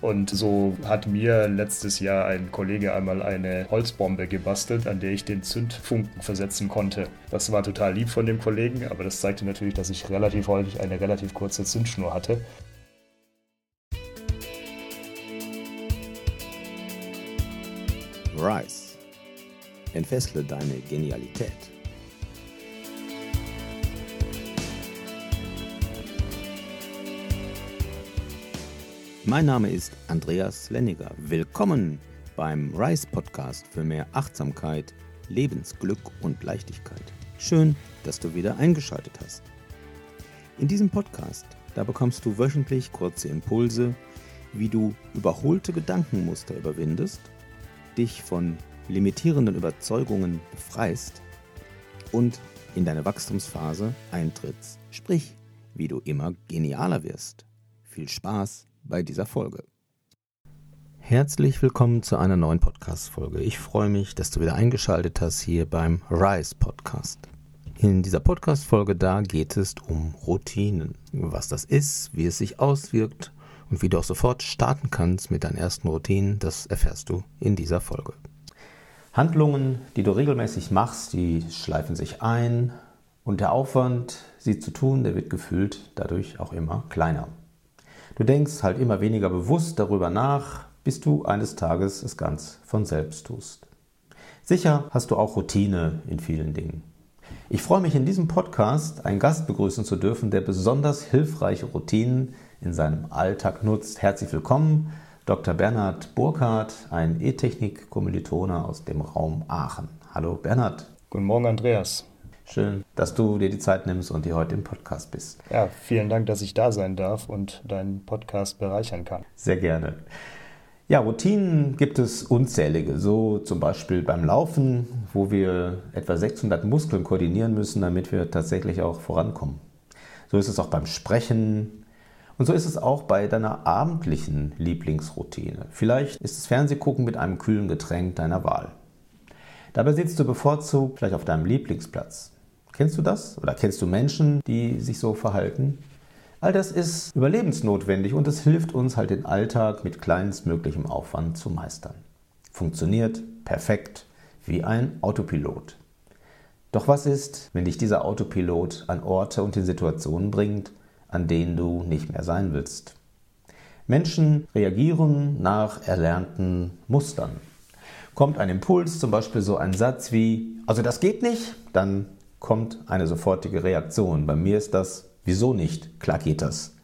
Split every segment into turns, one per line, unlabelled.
Und so hat mir letztes Jahr ein Kollege einmal eine Holzbombe gebastelt, an der ich den Zündfunken versetzen konnte. Das war total lieb von dem Kollegen, aber das zeigte natürlich, dass ich relativ häufig eine relativ kurze Zündschnur hatte.
Rise. Entfessle deine Genialität. Mein Name ist Andreas Lenniger. Willkommen beim Rise Podcast für mehr Achtsamkeit, Lebensglück und Leichtigkeit. Schön, dass du wieder eingeschaltet hast. In diesem Podcast, da bekommst du wöchentlich kurze Impulse, wie du überholte Gedankenmuster überwindest, dich von limitierenden Überzeugungen befreist und in deine Wachstumsphase eintrittst, sprich, wie du immer genialer wirst. Viel Spaß bei dieser Folge. Herzlich willkommen zu einer neuen Podcast-Folge. Ich freue mich, dass du wieder eingeschaltet hast hier beim Rise Podcast. In dieser Podcast-Folge da geht es um Routinen. Was das ist, wie es sich auswirkt und wie du auch sofort starten kannst mit deinen ersten Routinen, das erfährst du in dieser Folge. Handlungen, die du regelmäßig machst, die schleifen sich ein und der Aufwand, sie zu tun, der wird gefühlt dadurch auch immer kleiner. Du denkst halt immer weniger bewusst darüber nach, bis du eines Tages es ganz von selbst tust. Sicher hast du auch Routine in vielen Dingen. Ich freue mich in diesem Podcast einen Gast begrüßen zu dürfen, der besonders hilfreiche Routinen in seinem Alltag nutzt. Herzlich willkommen, Dr. Bernhard Burkhardt, ein E-Technik-Kommilitone aus dem Raum Aachen. Hallo Bernhard.
Guten Morgen, Andreas.
Schön, dass du dir die Zeit nimmst und hier heute im Podcast bist.
Ja, vielen Dank, dass ich da sein darf und deinen Podcast bereichern kann.
Sehr gerne. Ja, Routinen gibt es unzählige. So zum Beispiel beim Laufen, wo wir etwa 600 Muskeln koordinieren müssen, damit wir tatsächlich auch vorankommen. So ist es auch beim Sprechen. Und so ist es auch bei deiner abendlichen Lieblingsroutine. Vielleicht ist es Fernsehgucken mit einem kühlen Getränk deiner Wahl. Dabei sitzt du bevorzugt vielleicht auf deinem Lieblingsplatz. Kennst du das? Oder kennst du Menschen, die sich so verhalten? All das ist überlebensnotwendig und es hilft uns halt den Alltag mit kleinstmöglichem Aufwand zu meistern. Funktioniert perfekt wie ein Autopilot. Doch was ist, wenn dich dieser Autopilot an Orte und in Situationen bringt, an denen du nicht mehr sein willst? Menschen reagieren nach erlernten Mustern. Kommt ein Impuls, zum Beispiel so ein Satz wie, also das geht nicht, dann kommt eine sofortige Reaktion. Bei mir ist das, wieso nicht? Klar geht das.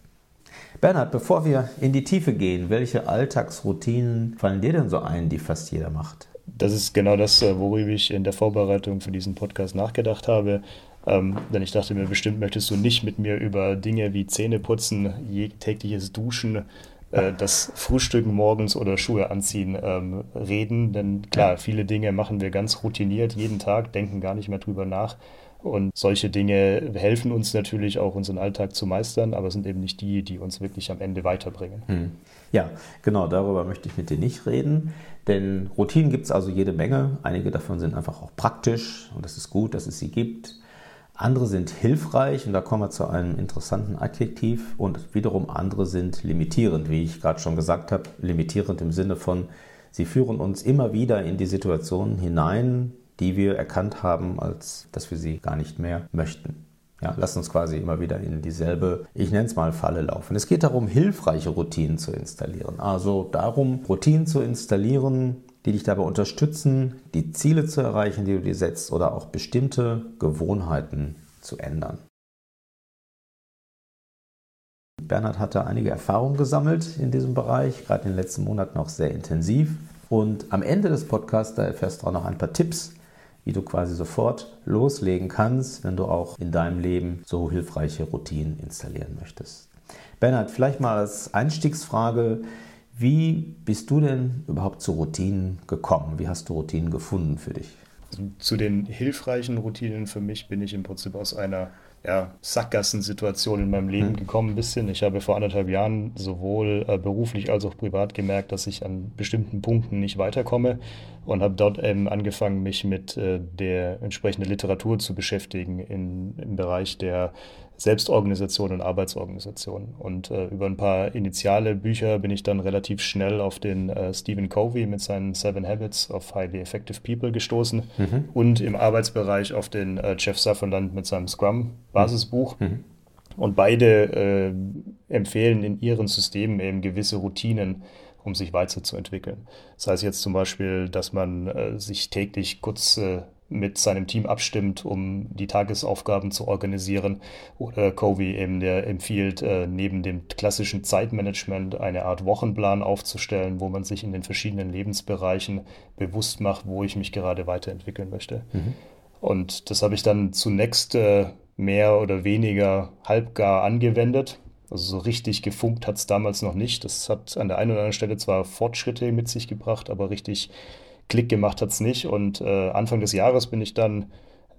Bernhard, bevor wir in die Tiefe gehen, welche Alltagsroutinen fallen dir denn so ein, die fast jeder macht?
Das ist genau das, äh, worüber ich in der Vorbereitung für diesen Podcast nachgedacht habe. Ähm, denn ich dachte mir, bestimmt möchtest du nicht mit mir über Dinge wie Zähneputzen, tägliches Duschen, äh, das Frühstücken morgens oder Schuhe anziehen ähm, reden. Denn klar, viele Dinge machen wir ganz routiniert jeden Tag, denken gar nicht mehr drüber nach. Und solche Dinge helfen uns natürlich auch, unseren Alltag zu meistern, aber sind eben nicht die, die uns wirklich am Ende weiterbringen. Hm.
Ja, genau, darüber möchte ich mit dir nicht reden. Denn Routinen gibt es also jede Menge. Einige davon sind einfach auch praktisch und es ist gut, dass es sie gibt. Andere sind hilfreich und da kommen wir zu einem interessanten Adjektiv und wiederum andere sind limitierend, wie ich gerade schon gesagt habe, limitierend im Sinne von, sie führen uns immer wieder in die Situationen hinein, die wir erkannt haben, als dass wir sie gar nicht mehr möchten. Ja, lass uns quasi immer wieder in dieselbe, ich nenne es mal Falle laufen. Es geht darum, hilfreiche Routinen zu installieren. Also darum, Routinen zu installieren, die dich dabei unterstützen, die Ziele zu erreichen, die du dir setzt oder auch bestimmte Gewohnheiten zu ändern. Bernhard hatte einige Erfahrungen gesammelt in diesem Bereich, gerade in den letzten Monaten auch sehr intensiv. Und am Ende des Podcasts, da erfährst du auch noch ein paar Tipps, wie du quasi sofort loslegen kannst, wenn du auch in deinem Leben so hilfreiche Routinen installieren möchtest. Bernhard, vielleicht mal als Einstiegsfrage, wie bist du denn überhaupt zu Routinen gekommen? Wie hast du Routinen gefunden für dich?
Zu den hilfreichen Routinen für mich bin ich im Prinzip aus einer ja, Sackgassensituation in meinem Leben mhm. gekommen ein bisschen. Ich habe vor anderthalb Jahren sowohl äh, beruflich als auch privat gemerkt, dass ich an bestimmten Punkten nicht weiterkomme und habe dort eben angefangen, mich mit äh, der entsprechenden Literatur zu beschäftigen in, im Bereich der Selbstorganisation und Arbeitsorganisation. Und äh, über ein paar initiale Bücher bin ich dann relativ schnell auf den äh, Stephen Covey mit seinen Seven Habits of Highly Effective People gestoßen mhm. und im Arbeitsbereich auf den äh, Jeff Sutherland mit seinem Scrum-Basisbuch. Mhm. Und beide äh, empfehlen in ihren Systemen eben gewisse Routinen, um sich weiterzuentwickeln. Das heißt jetzt zum Beispiel, dass man äh, sich täglich kurz äh, mit seinem Team abstimmt, um die Tagesaufgaben zu organisieren. Oder Covey eben, der empfiehlt, äh, neben dem klassischen Zeitmanagement eine Art Wochenplan aufzustellen, wo man sich in den verschiedenen Lebensbereichen bewusst macht, wo ich mich gerade weiterentwickeln möchte. Mhm. Und das habe ich dann zunächst äh, mehr oder weniger halbgar angewendet. Also so richtig gefunkt hat es damals noch nicht. Das hat an der einen oder anderen Stelle zwar Fortschritte mit sich gebracht, aber richtig Klick gemacht hat es nicht. Und äh, Anfang des Jahres bin ich dann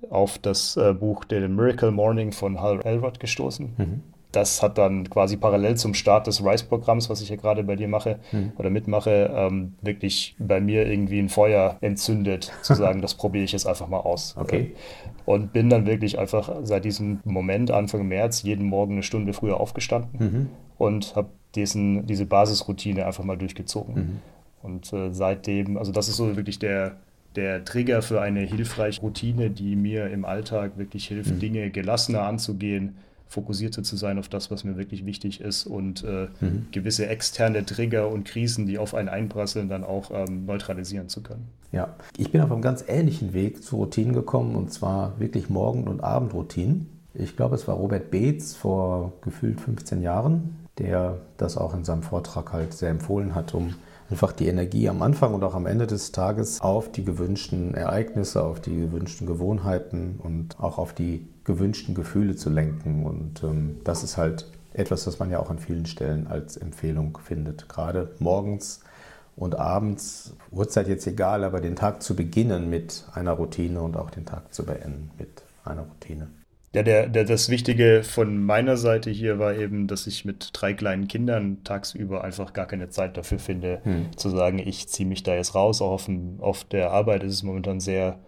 auf das äh, Buch The Miracle Morning von Hal Elrod gestoßen. Mhm. Das hat dann quasi parallel zum Start des RISE-Programms, was ich ja gerade bei dir mache mhm. oder mitmache, ähm, wirklich bei mir irgendwie ein Feuer entzündet, zu sagen, das probiere ich jetzt einfach mal aus.
Okay.
Und bin dann wirklich einfach seit diesem Moment, Anfang März, jeden Morgen eine Stunde früher aufgestanden mhm. und habe diese Basisroutine einfach mal durchgezogen. Und äh, seitdem, also das ist so wirklich der, der Trigger für eine hilfreiche Routine, die mir im Alltag wirklich hilft, mhm. Dinge gelassener anzugehen, fokussierter zu sein auf das, was mir wirklich wichtig ist und äh, mhm. gewisse externe Trigger und Krisen, die auf einen einprasseln, dann auch ähm, neutralisieren zu können.
Ja, ich bin auf einem ganz ähnlichen Weg zu Routinen gekommen und zwar wirklich Morgen- und Abendroutinen. Ich glaube, es war Robert Beetz vor gefühlt 15 Jahren, der das auch in seinem Vortrag halt sehr empfohlen hat, um einfach die Energie am Anfang und auch am Ende des Tages auf die gewünschten Ereignisse, auf die gewünschten Gewohnheiten und auch auf die gewünschten Gefühle zu lenken. Und ähm, das ist halt etwas, was man ja auch an vielen Stellen als Empfehlung findet. Gerade morgens und abends, Uhrzeit jetzt egal, aber den Tag zu beginnen mit einer Routine und auch den Tag zu beenden mit einer Routine.
Ja, der, der, das Wichtige von meiner Seite hier war eben, dass ich mit drei kleinen Kindern tagsüber einfach gar keine Zeit dafür finde, hm. zu sagen, ich ziehe mich da jetzt raus. Auch auf, dem, auf der Arbeit ist es momentan sehr,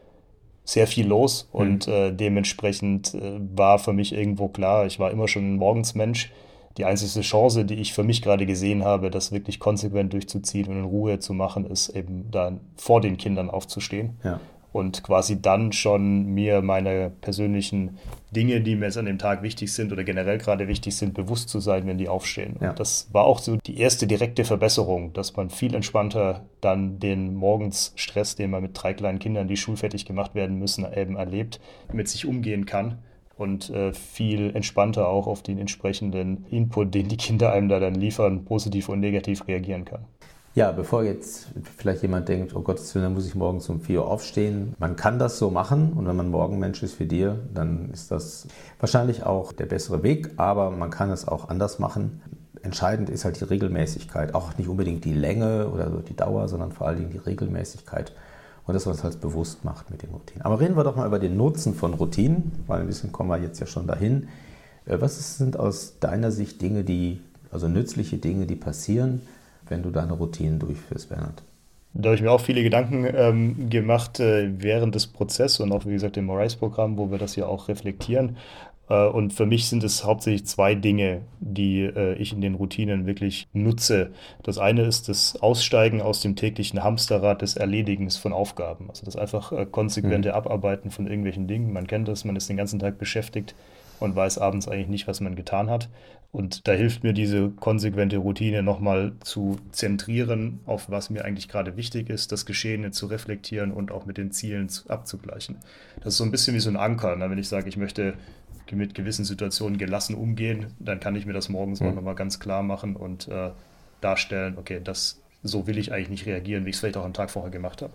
sehr viel los hm. und äh, dementsprechend äh, war für mich irgendwo klar, ich war immer schon ein Morgensmensch. Die einzige Chance, die ich für mich gerade gesehen habe, das wirklich konsequent durchzuziehen und in Ruhe zu machen, ist eben dann vor den Kindern aufzustehen. Ja und quasi dann schon mir meine persönlichen Dinge, die mir jetzt an dem Tag wichtig sind oder generell gerade wichtig sind, bewusst zu sein, wenn die aufstehen. Ja. Und das war auch so die erste direkte Verbesserung, dass man viel entspannter dann den Morgensstress, den man mit drei kleinen Kindern, die schulfertig gemacht werden müssen, eben erlebt, mit sich umgehen kann und äh, viel entspannter auch auf den entsprechenden Input, den die Kinder einem da dann liefern, positiv und negativ reagieren kann.
Ja, bevor jetzt vielleicht jemand denkt, oh Gottes Willen, dann muss ich morgens um 4 Uhr aufstehen. Man kann das so machen und wenn man Morgenmensch ist wie dir, dann ist das wahrscheinlich auch der bessere Weg, aber man kann es auch anders machen. Entscheidend ist halt die Regelmäßigkeit, auch nicht unbedingt die Länge oder die Dauer, sondern vor allen Dingen die Regelmäßigkeit und das, was es halt bewusst macht mit den Routinen. Aber reden wir doch mal über den Nutzen von Routinen, weil ein bisschen kommen wir jetzt ja schon dahin. Äh, was sind aus deiner Sicht Dinge, die, also nützliche Dinge, die passieren, wenn du deine Routinen durchführst, Bernhard?
Da habe ich mir auch viele Gedanken ähm, gemacht äh, während des Prozesses und auch, wie gesagt, im Morais-Programm, wo wir das ja auch reflektieren. Äh, und für mich sind es hauptsächlich zwei Dinge, die äh, ich in den Routinen wirklich nutze. Das eine ist das Aussteigen aus dem täglichen Hamsterrad des Erledigens von Aufgaben. Also das einfach äh, konsequente mhm. Abarbeiten von irgendwelchen Dingen. Man kennt das, man ist den ganzen Tag beschäftigt und weiß abends eigentlich nicht, was man getan hat. Und da hilft mir diese konsequente Routine nochmal zu zentrieren, auf was mir eigentlich gerade wichtig ist, das Geschehene zu reflektieren und auch mit den Zielen zu, abzugleichen. Das ist so ein bisschen wie so ein Anker. Ne? Wenn ich sage, ich möchte mit gewissen Situationen gelassen umgehen, dann kann ich mir das morgens mhm. auch nochmal ganz klar machen und äh, darstellen, okay, das, so will ich eigentlich nicht reagieren, wie ich es vielleicht auch am Tag vorher gemacht habe.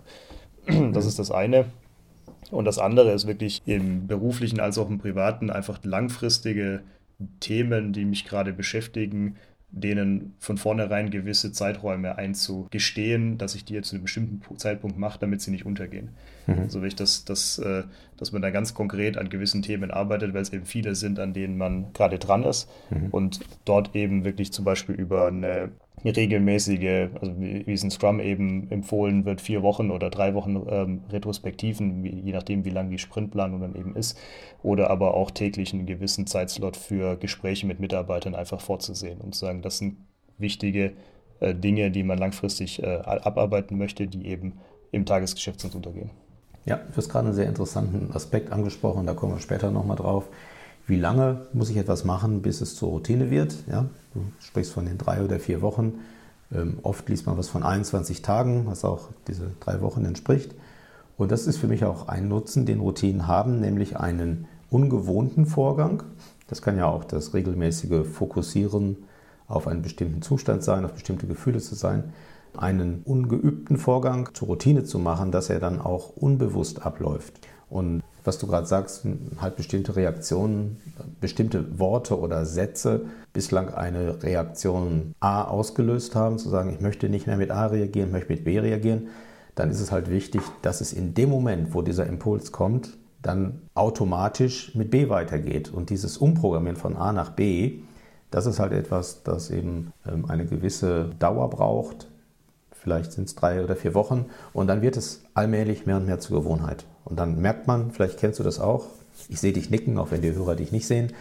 Das ist das eine. Und das andere ist wirklich im beruflichen als auch im privaten einfach langfristige Themen, die mich gerade beschäftigen, denen von vornherein gewisse Zeiträume einzugestehen, dass ich die jetzt zu einem bestimmten Zeitpunkt mache, damit sie nicht untergehen. Mhm. Also ich das, das, äh, dass man da ganz konkret an gewissen Themen arbeitet, weil es eben viele sind, an denen man gerade dran ist mhm. und dort eben wirklich zum Beispiel über eine regelmäßige, also wie, es in Scrum eben empfohlen wird, vier Wochen oder drei Wochen ähm, Retrospektiven, wie, je nachdem, wie lang die Sprintplanung dann eben ist, oder aber auch täglich einen gewissen Zeitslot für Gespräche mit Mitarbeitern einfach vorzusehen und zu sagen, das sind wichtige äh, Dinge, die man langfristig äh, abarbeiten möchte, die eben im Tagesgeschäft sonst untergehen.
Ja, du hast gerade einen sehr interessanten Aspekt angesprochen, da kommen wir später nochmal drauf. Wie lange muss ich etwas machen, bis es zur Routine wird? Ja, du sprichst von den drei oder vier Wochen. Ähm, oft liest man was von 21 Tagen, was auch diese drei Wochen entspricht. Und das ist für mich auch ein Nutzen, den Routinen haben, nämlich einen ungewohnten Vorgang. Das kann ja auch das regelmäßige Fokussieren auf einen bestimmten Zustand sein, auf bestimmte Gefühle zu sein. Einen ungeübten Vorgang zur Routine zu machen, dass er dann auch unbewusst abläuft. Und was du gerade sagst, halt bestimmte Reaktionen, bestimmte Worte oder Sätze bislang eine Reaktion A ausgelöst haben, zu sagen, ich möchte nicht mehr mit A reagieren, möchte mit B reagieren, dann ist es halt wichtig, dass es in dem Moment, wo dieser Impuls kommt, dann automatisch mit B weitergeht. Und dieses Umprogrammieren von A nach B, das ist halt etwas, das eben ähm, eine gewisse Dauer braucht. Vielleicht sind es drei oder vier Wochen und dann wird es allmählich mehr und mehr zur Gewohnheit. Und dann merkt man, vielleicht kennst du das auch, ich sehe dich nicken, auch wenn die Hörer dich nicht sehen.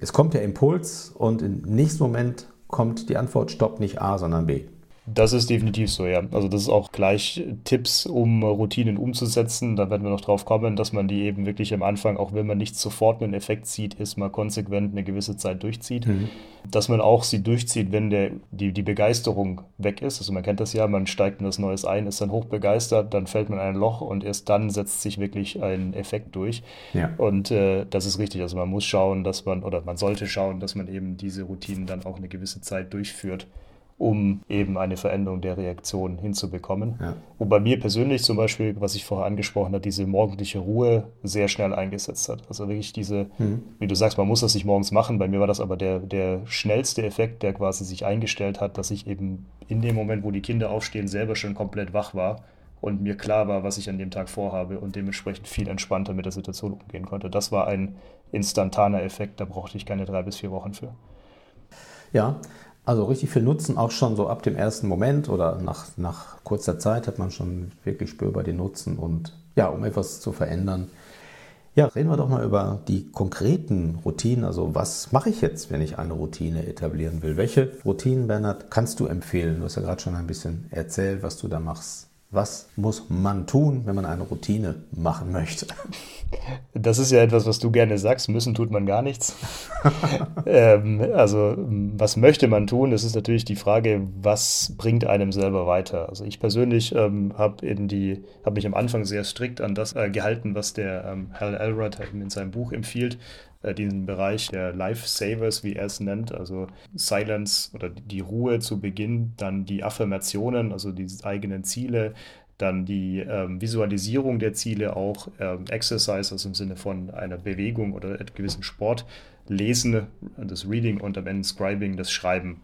Es kommt der Impuls und im nächsten Moment kommt die Antwort, stopp nicht A, sondern B.
Das ist definitiv so, ja. Also das ist auch gleich Tipps, um Routinen umzusetzen. Da werden wir noch drauf kommen, dass man die eben wirklich am Anfang, auch wenn man nicht sofort einen Effekt sieht, ist mal konsequent eine gewisse Zeit durchzieht. Mhm. Dass man auch sie durchzieht, wenn der, die, die Begeisterung weg ist. Also man kennt das ja, man steigt in das Neues ein, ist dann hochbegeistert, dann fällt man in ein Loch und erst dann setzt sich wirklich ein Effekt durch. Ja. Und äh, das ist richtig. Also man muss schauen, dass man, oder man sollte schauen, dass man eben diese Routinen dann auch eine gewisse Zeit durchführt um eben eine Veränderung der Reaktion hinzubekommen. Ja. Und bei mir persönlich zum Beispiel, was ich vorher angesprochen habe, diese morgendliche Ruhe sehr schnell eingesetzt hat. Also wirklich diese, mhm. wie du sagst, man muss das nicht morgens machen. Bei mir war das aber der, der schnellste Effekt, der quasi sich eingestellt hat, dass ich eben in dem Moment, wo die Kinder aufstehen, selber schon komplett wach war und mir klar war, was ich an dem Tag vorhabe und dementsprechend viel entspannter mit der Situation umgehen konnte. Das war ein instantaner Effekt, da brauchte ich keine drei bis vier Wochen für.
Ja, also richtig viel Nutzen, auch schon so ab dem ersten Moment oder nach, nach kurzer Zeit hat man schon wirklich spürbar den Nutzen und ja, um etwas zu verändern. Ja, reden wir doch mal über die konkreten Routinen. Also was mache ich jetzt, wenn ich eine Routine etablieren will? Welche Routinen, Bernhard, kannst du empfehlen? Du hast ja gerade schon ein bisschen erzählt, was du da machst. Was muss man tun, wenn man eine Routine machen möchte?
Das ist ja etwas, was du gerne sagst. Müssen tut man gar nichts. ähm, also, was möchte man tun? Das ist natürlich die Frage, was bringt einem selber weiter? Also, ich persönlich ähm, habe hab mich am Anfang sehr strikt an das äh, gehalten, was der ähm, Hal Elrod in seinem Buch empfiehlt äh, diesen Bereich der Lifesavers, wie er es nennt, also Silence oder die Ruhe zu Beginn, dann die Affirmationen, also die eigenen Ziele, dann die ähm, Visualisierung der Ziele, auch ähm, Exercise, also im Sinne von einer Bewegung oder gewissen Sport, Lesen, das Reading und am Ende Scribing, das Schreiben.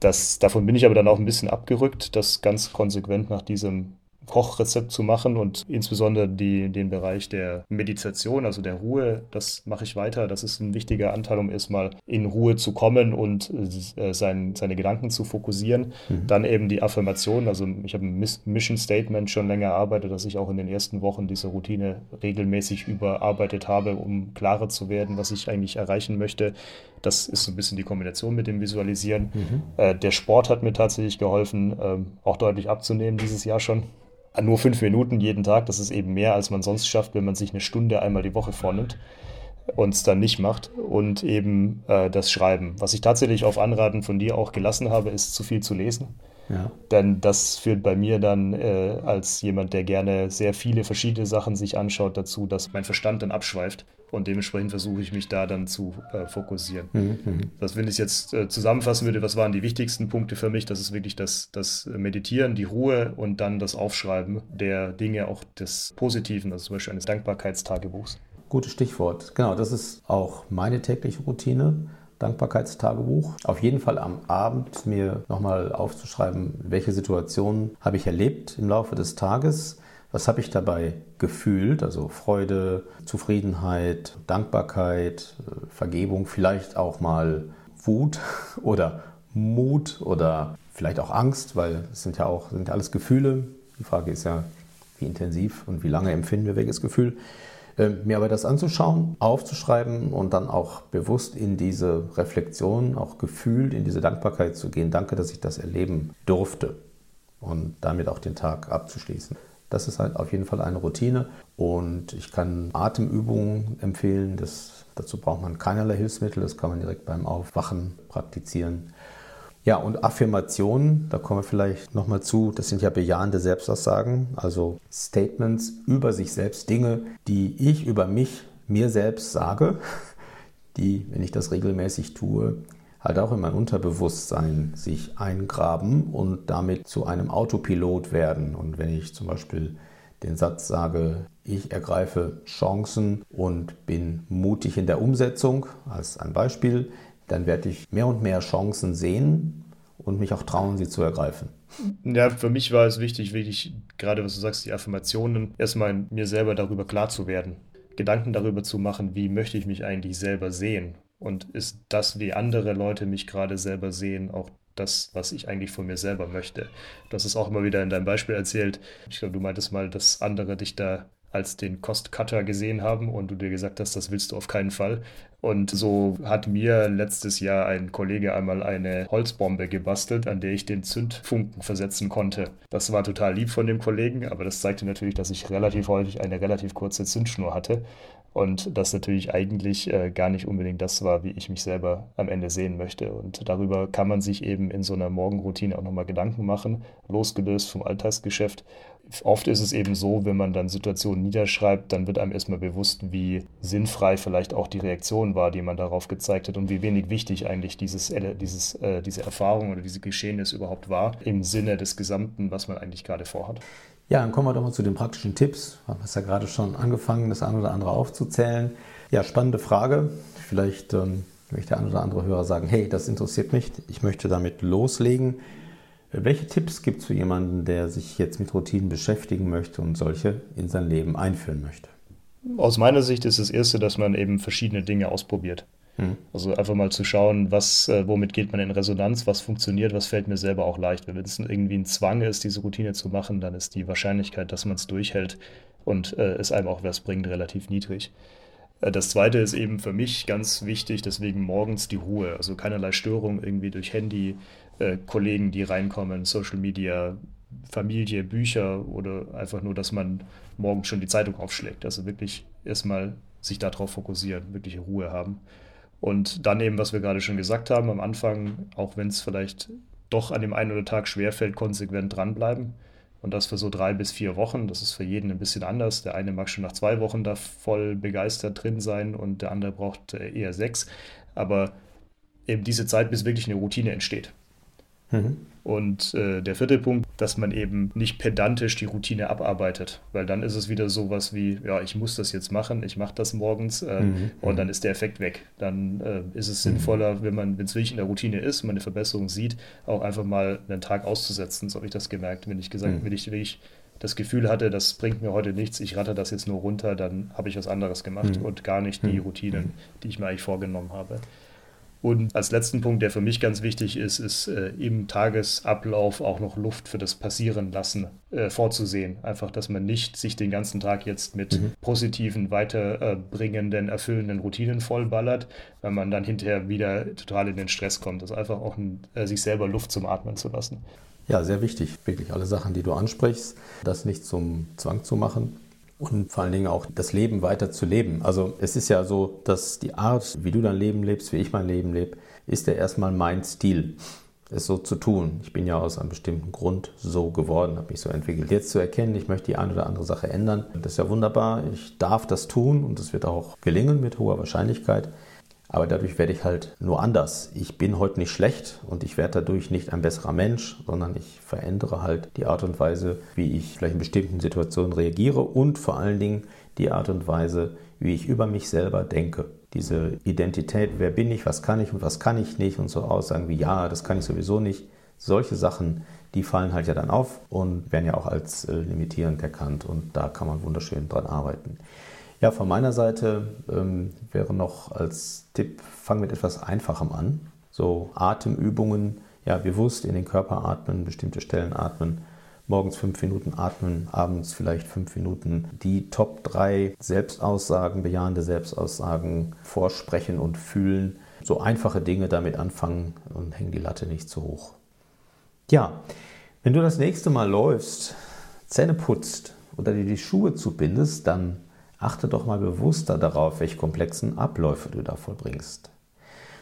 Das, davon bin ich aber dann auch ein bisschen abgerückt, das ganz konsequent nach diesem Kochrezept zu machen und insbesondere die, den Bereich der Meditation, also der Ruhe, das mache ich weiter. Das ist ein wichtiger Anteil, um erstmal in Ruhe zu kommen und äh, sein, seine Gedanken zu fokussieren. Mhm. Dann eben die Affirmation, also ich habe ein Mission Statement schon länger erarbeitet, dass ich auch in den ersten Wochen diese Routine regelmäßig überarbeitet habe, um klarer zu werden, was ich eigentlich erreichen möchte. Das ist so ein bisschen die Kombination mit dem Visualisieren. Mhm. Äh, der Sport hat mir tatsächlich geholfen, ähm, auch deutlich abzunehmen dieses Jahr schon nur fünf Minuten jeden Tag, das ist eben mehr, als man sonst schafft, wenn man sich eine Stunde einmal die Woche vornimmt und es dann nicht macht. Und eben äh, das Schreiben. Was ich tatsächlich auf Anraten von dir auch gelassen habe, ist zu viel zu lesen. Ja. Denn das führt bei mir dann äh, als jemand, der gerne sehr viele verschiedene Sachen sich anschaut, dazu, dass mein Verstand dann abschweift. Und dementsprechend versuche ich mich da dann zu äh, fokussieren. Mhm. mhm. Das, wenn ich es jetzt äh, zusammenfassen würde, was waren die wichtigsten Punkte für mich? Das ist wirklich das, das Meditieren, die Ruhe und dann das Aufschreiben der Dinge, auch des Positiven, also zum Beispiel eines Dankbarkeitstagebuchs.
Gutes Stichwort. Genau, das ist auch meine tägliche Routine. Dankbarkeitstagebuch. Auf jeden Fall am Abend mir nochmal aufzuschreiben, welche Situationen habe ich erlebt im Laufe des Tages. Was habe ich dabei gefühlt? Also Freude, Zufriedenheit, Dankbarkeit, Vergebung, vielleicht auch mal Wut oder Mut oder vielleicht auch Angst, weil es sind ja auch sind alles Gefühle. Die Frage ist ja, wie intensiv und wie lange empfinden wir welches Gefühl. Äh, mir aber das anzuschauen, aufzuschreiben und dann auch bewusst in diese Reflexion, auch gefühlt in diese Dankbarkeit zu gehen. Danke, dass ich das erleben durfte und damit auch den Tag abzuschließen. Das ist halt auf jeden Fall eine Routine und ich kann Atemübungen empfehlen. Das, dazu braucht man keinerlei Hilfsmittel, das kann man direkt beim Aufwachen praktizieren. Ja, und Affirmationen, da kommen wir vielleicht nochmal zu, das sind ja bejahende Selbstaussagen, also Statements über sich selbst, Dinge, die ich über mich, mir selbst sage, die, wenn ich das regelmäßig tue, halt auch in mein Unterbewusstsein sich eingraben und damit zu einem Autopilot werden. Und wenn ich zum Beispiel den Satz sage, ich ergreife Chancen und bin mutig in der Umsetzung, als ein Beispiel, dann werde ich mehr und mehr Chancen sehen und mich auch trauen, sie zu ergreifen.
Ja, für mich war es wichtig, wirklich, gerade was du sagst, die Affirmationen, erstmal mir selber darüber klar zu werden. Gedanken darüber zu machen, wie möchte ich mich eigentlich selber sehen? Und ist das, wie andere Leute mich gerade selber sehen, auch das, was ich eigentlich von mir selber möchte? Hast es auch immer wieder in deinem Beispiel erzählt. Ich glaube, du meintest mal, dass andere dich da als den Cost-Cutter gesehen haben und du dir gesagt hast, das willst du auf keinen Fall. Und so hat mir letztes Jahr ein Kollege einmal eine Holzbombe gebastelt, an der ich den Zündfunken versetzen konnte. Das war total lieb von dem Kollegen, aber das zeigte natürlich, dass ich relativ häufig eine relativ kurze Zündschnur hatte und das natürlich eigentlich äh, gar nicht unbedingt das war, wie ich mich selber am Ende sehen möchte. Und darüber kann man sich eben in so einer Morgenroutine auch nochmal Gedanken machen, losgelöst vom Alltagsgeschäft oft ist es eben so, wenn man dann Situationen niederschreibt, dann wird einem erstmal bewusst, wie sinnfrei vielleicht auch die Reaktion war, die man darauf gezeigt hat und wie wenig wichtig eigentlich dieses, dieses, äh, diese Erfahrung oder diese Geschehnis überhaupt war im Sinne des Gesamten, was man eigentlich gerade vorhat.
Ja, dann kommen wir doch mal zu den praktischen Tipps. Wir haben es ja gerade schon angefangen, das eine oder andere aufzuzählen. Ja, spannende Frage. Vielleicht ähm, möchte der ein oder andere Hörer sagen, hey, das interessiert mich, ich möchte damit loslegen. Welche Tipps gibt es für jemanden, der sich jetzt mit Routinen beschäftigen möchte und solche in sein Leben einführen möchte?
Aus meiner Sicht ist das Erste, dass man eben verschiedene Dinge ausprobiert. Hm. Also einfach mal zu schauen, was, äh, womit geht man in Resonanz, was funktioniert, was fällt mir selber auch leicht. Wenn es irgendwie ein Zwang ist, diese Routine zu machen, dann ist die Wahrscheinlichkeit, dass man es durchhält und äh, es einem auch was bringt, relativ niedrig. Äh, das zweite ist eben für mich ganz wichtig, deswegen morgens die Ruhe. Also keinerlei Störung irgendwie durch Handy, äh, Kollegen, die reinkommen, Social Media, Familie, Bücher oder einfach nur, dass man morgens schon die Zeitung aufschlägt. Also wirklich erstmal sich darauf fokussieren, wirklich Ruhe haben. Und dann eben, was wir gerade schon gesagt haben, am Anfang, auch wenn es vielleicht doch an dem einen oder Tag schwerfällt, konsequent dranbleiben. Und das für so drei bis vier Wochen. Das ist für jeden ein bisschen anders. Der eine mag schon nach zwei Wochen da voll begeistert drin sein und der andere braucht äh, eher sechs. Aber eben diese Zeit, bis wirklich eine Routine entsteht. Mhm. Und äh, der vierte Punkt, dass man eben nicht pedantisch die Routine abarbeitet, weil dann ist es wieder so was wie, ja, ich muss das jetzt machen, ich mache das morgens äh, mhm. und dann ist der Effekt weg. Dann äh, ist es mhm. sinnvoller, wenn man, wenn es wirklich in der Routine ist, man eine Verbesserung sieht, auch einfach mal einen Tag auszusetzen. So habe ich das gemerkt, wenn ich gesagt, mhm. wenn ich wirklich das Gefühl hatte, das bringt mir heute nichts, ich ratte das jetzt nur runter, dann habe ich was anderes gemacht mhm. und gar nicht die mhm. Routinen, die ich mir eigentlich vorgenommen habe. Und als letzten Punkt, der für mich ganz wichtig ist, ist äh, im Tagesablauf auch noch Luft für das Passieren lassen äh, vorzusehen. Einfach, dass man nicht sich den ganzen Tag jetzt mit mhm. positiven, weiterbringenden, erfüllenden Routinen vollballert, weil man dann hinterher wieder total in den Stress kommt. Das ist einfach auch ein, äh, sich selber Luft zum Atmen zu lassen.
Ja, sehr wichtig. Wirklich alle Sachen, die du ansprichst, das nicht zum Zwang zu machen, und vor allen Dingen auch das Leben weiter zu leben. Also es ist ja so, dass die Art, wie du dein Leben lebst, wie ich mein Leben lebe, ist ja erstmal mein Stil, es so zu tun. Ich bin ja aus einem bestimmten Grund so geworden, habe mich so entwickelt. Jetzt zu erkennen, ich möchte die eine oder andere Sache ändern, das ist ja wunderbar. Ich darf das tun und es wird auch gelingen mit hoher Wahrscheinlichkeit. Aber dadurch werde ich halt nur anders. Ich bin heute nicht schlecht und ich werde dadurch nicht ein besserer Mensch, sondern ich verändere halt die Art und Weise, wie ich vielleicht in bestimmten Situationen reagiere und vor allen Dingen die Art und Weise, wie ich über mich selber denke. Diese Identität, wer bin ich, was kann ich und was kann ich nicht und so Aussagen wie ja, das kann ich sowieso nicht. Solche Sachen, die fallen halt ja dann auf und werden ja auch als äh, limitierend erkannt und da kann man wunderschön dran arbeiten. Ja, von meiner Seite ähm, wäre noch als Tipp, fang mit etwas Einfachem an. So Atemübungen, ja, bewusst in den Körper atmen, bestimmte Stellen atmen, morgens fünf Minuten atmen, abends vielleicht fünf Minuten die Top 3 Selbstaussagen, bejahende Selbstaussagen vorsprechen und fühlen. So einfache Dinge damit anfangen und hängen die Latte nicht zu hoch. Ja, wenn du das nächste Mal läufst, Zähne putzt oder dir die Schuhe zubindest, dann achte doch mal bewusster darauf, welche komplexen Abläufe du da vollbringst.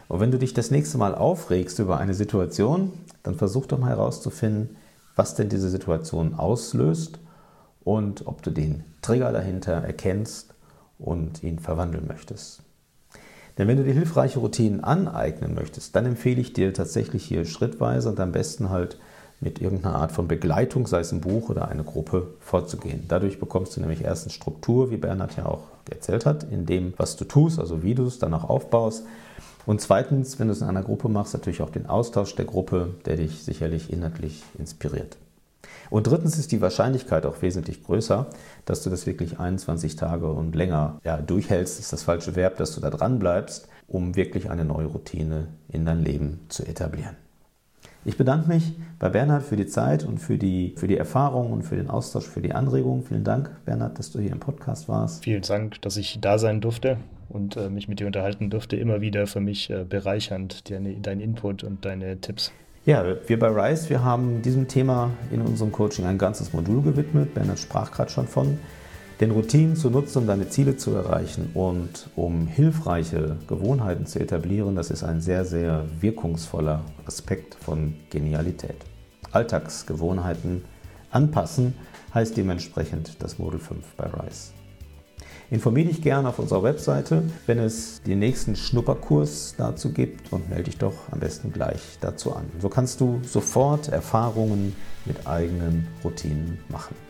Und wenn du dich das nächste Mal aufregst über eine Situation, dann versuch doch mal herauszufinden, was denn diese Situation auslöst und ob du den Trigger dahinter erkennst und ihn verwandeln möchtest. Denn wenn du dir hilfreiche Routinen aneignen möchtest, dann empfehle ich dir tatsächlich hier schrittweise und am besten halt mit irgendeiner Art von Begleitung, sei es ein Buch oder eine Gruppe, vorzugehen. Dadurch bekommst du nämlich erstens Struktur, wie Bernhard ja auch erzählt hat, in dem, was du tust, also wie du es dann auch aufbaust. Und zweitens, wenn du es in einer Gruppe machst, natürlich auch den Austausch der Gruppe, der dich sicherlich inhaltlich inspiriert. Und drittens ist die Wahrscheinlichkeit auch wesentlich größer, dass du das wirklich 21 Tage und länger ja, durchhältst, ist das falsche Verb, dass du da dran bleibst, um wirklich eine neue Routine in dein Leben zu etablieren. Ich bedanke mich bei Bernhard für die Zeit und für die, für die Erfahrung und für den Austausch, für die Anregung. Vielen Dank, Bernhard, dass du hier im Podcast warst.
Vielen Dank, dass ich da sein durfte und äh, mich mit dir unterhalten durfte. Immer wieder für mich äh, bereichernd, deine, dein Input und deine Tipps.
Ja, wir bei RISE, wir haben diesem Thema in unserem Coaching ein ganzes Modul gewidmet. Bernhard sprach gerade schon von. Den Routinen zu nutzen, um deine Ziele zu erreichen und um hilfreiche Gewohnheiten zu etablieren, das ist ein sehr, sehr wirkungsvoller Aspekt von Genialität. Alltagsgewohnheiten anpassen heißt dementsprechend das Modul 5 bei RISE. Informiere dich gerne auf unserer Webseite, wenn es den nächsten Schnupperkurs dazu gibt und melde dich doch am besten gleich dazu an. So kannst du sofort Erfahrungen mit eigenen Routinen machen.